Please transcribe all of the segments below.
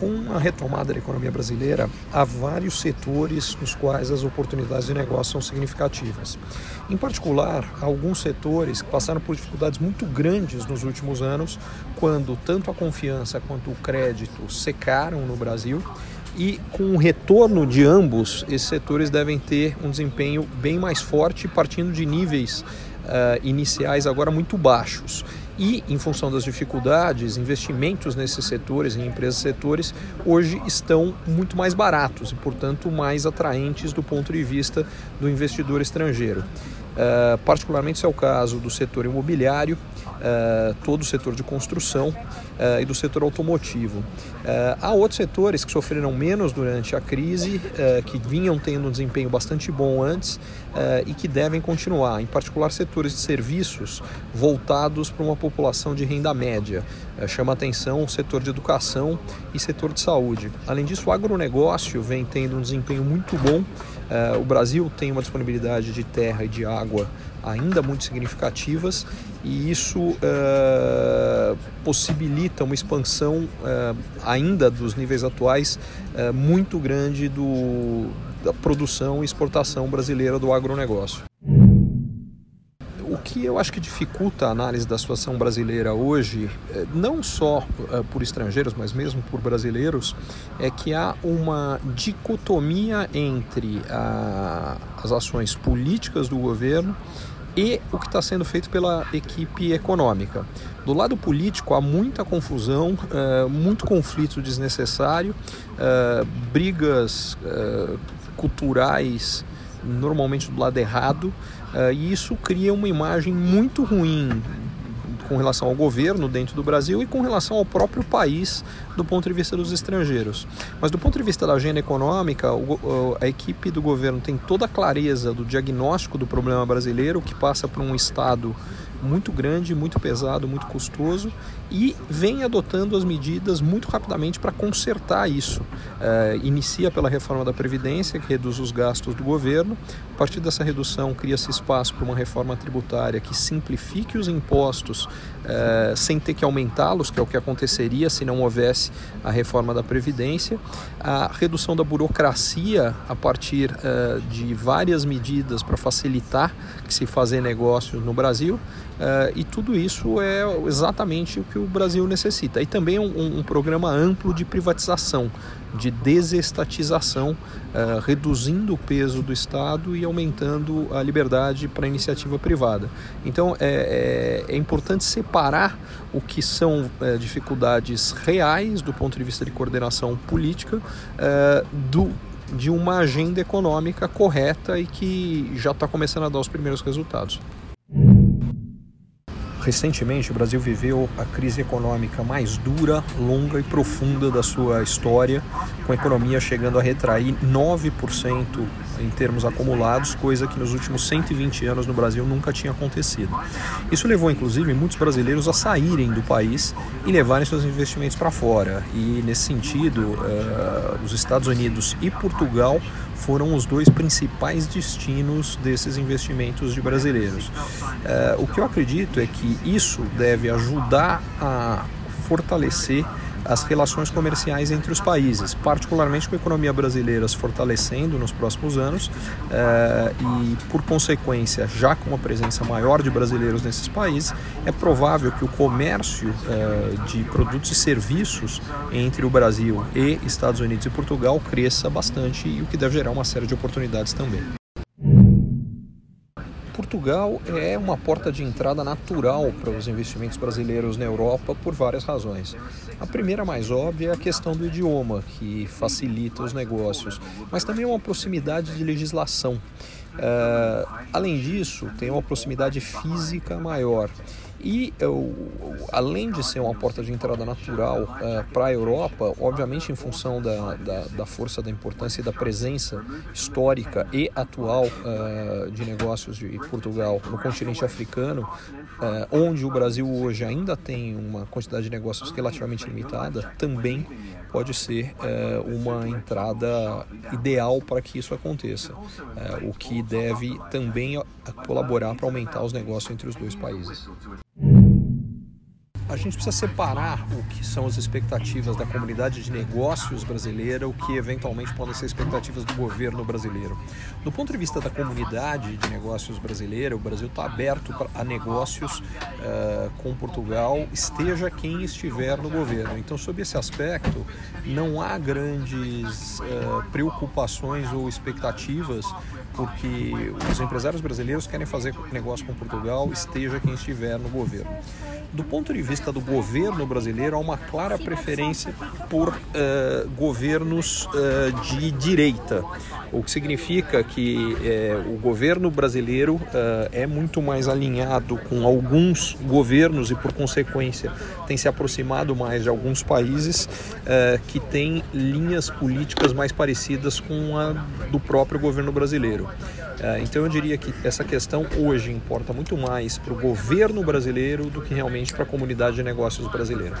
com a retomada da economia brasileira, há vários setores nos quais as oportunidades de negócio são significativas. Em particular, alguns setores que passaram por dificuldades muito grandes nos últimos anos, quando tanto a confiança quanto o crédito secaram no Brasil. E com o retorno de ambos, esses setores devem ter um desempenho bem mais forte, partindo de níveis uh, iniciais agora muito baixos. E, em função das dificuldades, investimentos nesses setores, em empresas setores, hoje estão muito mais baratos e, portanto, mais atraentes do ponto de vista do investidor estrangeiro. Uh, particularmente isso é o caso do setor imobiliário, uh, todo o setor de construção uh, e do setor automotivo. há outros setores que sofreram menos durante a crise, que vinham tendo um desempenho bastante bom antes e que devem continuar, em particular setores de serviços voltados para uma população de renda média. chama atenção o setor de educação e setor de saúde. Além disso, o agronegócio vem tendo um desempenho muito bom. O Brasil tem uma disponibilidade de terra e de água água ainda muito significativas e isso uh, possibilita uma expansão uh, ainda dos níveis atuais uh, muito grande do, da produção e exportação brasileira do agronegócio. O que eu acho que dificulta a análise da situação brasileira hoje, não só por estrangeiros, mas mesmo por brasileiros, é que há uma dicotomia entre a, as ações políticas do governo e o que está sendo feito pela equipe econômica. Do lado político há muita confusão, uh, muito conflito desnecessário, brigas culturais normalmente do lado errado, e isso cria uma imagem muito ruim com relação ao governo dentro do Brasil e com relação ao próprio país do ponto de vista dos estrangeiros. Mas do ponto de vista da agenda econômica, a equipe do governo tem toda a clareza do diagnóstico do problema brasileiro, que passa por um Estado muito grande, muito pesado, muito custoso e vem adotando as medidas muito rapidamente para consertar isso. É, inicia pela reforma da Previdência, que reduz os gastos do governo. A partir dessa redução, cria-se espaço para uma reforma tributária que simplifique os impostos é, sem ter que aumentá-los, que é o que aconteceria se não houvesse a reforma da Previdência. A redução da burocracia a partir é, de várias medidas para facilitar que se fazer negócios no Brasil. Uh, e tudo isso é exatamente o que o Brasil necessita. E também um, um programa amplo de privatização, de desestatização, uh, reduzindo o peso do Estado e aumentando a liberdade para a iniciativa privada. Então é, é, é importante separar o que são é, dificuldades reais do ponto de vista de coordenação política uh, do de uma agenda econômica correta e que já está começando a dar os primeiros resultados. Recentemente, o Brasil viveu a crise econômica mais dura, longa e profunda da sua história, com a economia chegando a retrair 9% em termos acumulados, coisa que nos últimos 120 anos no Brasil nunca tinha acontecido. Isso levou, inclusive, muitos brasileiros a saírem do país e levarem seus investimentos para fora. E, nesse sentido, uh, os Estados Unidos e Portugal foram os dois principais destinos desses investimentos de brasileiros. Uh, o que eu acredito é que isso deve ajudar a fortalecer as relações comerciais entre os países, particularmente com a economia brasileira se fortalecendo nos próximos anos eh, e, por consequência, já com uma presença maior de brasileiros nesses países, é provável que o comércio eh, de produtos e serviços entre o Brasil e Estados Unidos e Portugal cresça bastante e o que deve gerar uma série de oportunidades também. Portugal é uma porta de entrada natural para os investimentos brasileiros na Europa por várias razões. A primeira, mais óbvia, é a questão do idioma, que facilita os negócios, mas também uma proximidade de legislação. Uh, além disso, tem uma proximidade física maior. E eu, além de ser uma porta de entrada natural uh, para a Europa, obviamente em função da, da, da, força, da importância e da presença histórica e atual uh, de negócios de Portugal no continente africano, onde o Brasil hoje ainda tem uma quantidade de negócios relativamente limitada, também pode ser uma entrada ideal para que isso aconteça, o que deve também colaborar para aumentar os negócios entre os dois países. A gente precisa separar o que são as expectativas da comunidade de negócios brasileira, o que eventualmente podem ser expectativas do governo brasileiro. Do ponto de vista da comunidade de negócios brasileira, o Brasil está aberto a negócios uh, com Portugal, esteja quem estiver no governo. Então, sob esse aspecto, não há grandes uh, preocupações ou expectativas porque os empresários brasileiros querem fazer negócio com Portugal, esteja quem estiver no governo. Do ponto de vista do governo brasileiro, há uma clara preferência por uh, governos uh, de direita, o que significa que uh, o governo brasileiro é muito mais alinhado com alguns governos e, por consequência, tem se aproximado mais de alguns países que têm linhas políticas mais parecidas com a do próprio governo brasileiro. Então, eu diria que essa questão hoje importa muito mais para o governo brasileiro do que realmente para a comunidade de negócios brasileira.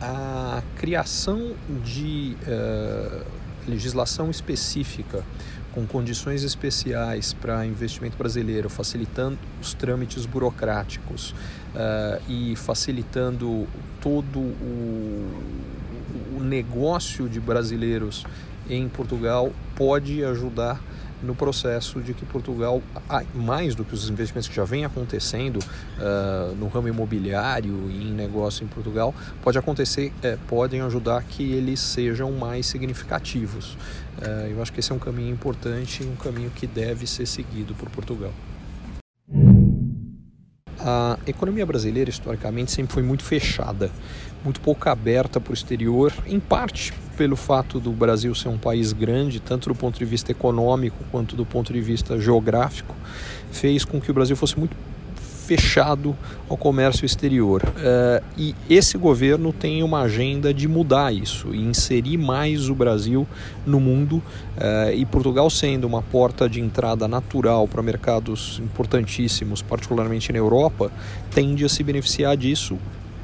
A criação de uh, legislação específica com condições especiais para investimento brasileiro, facilitando os trâmites burocráticos uh, e facilitando todo o, o negócio de brasileiros em Portugal, pode ajudar no processo de que Portugal, mais do que os investimentos que já vêm acontecendo uh, no ramo imobiliário e em negócio em Portugal, pode acontecer, é, podem ajudar que eles sejam mais significativos. Uh, eu acho que esse é um caminho importante um caminho que deve ser seguido por Portugal. A economia brasileira, historicamente, sempre foi muito fechada, muito pouco aberta para o exterior, em parte pelo fato do Brasil ser um país grande, tanto do ponto de vista econômico quanto do ponto de vista geográfico, fez com que o Brasil fosse muito fechado ao comércio exterior. Uh, e esse governo tem uma agenda de mudar isso e inserir mais o Brasil no mundo. Uh, e Portugal, sendo uma porta de entrada natural para mercados importantíssimos, particularmente na Europa, tende a se beneficiar disso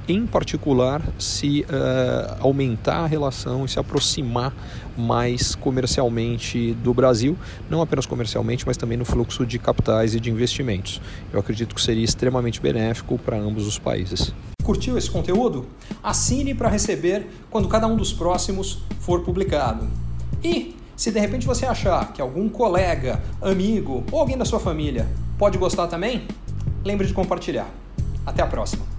em particular, se uh, aumentar a relação e se aproximar mais comercialmente do Brasil, não apenas comercialmente, mas também no fluxo de capitais e de investimentos. Eu acredito que seria extremamente benéfico para ambos os países. Curtiu esse conteúdo? Assine para receber quando cada um dos próximos for publicado. E se de repente você achar que algum colega, amigo ou alguém da sua família pode gostar também, lembre de compartilhar. Até a próxima!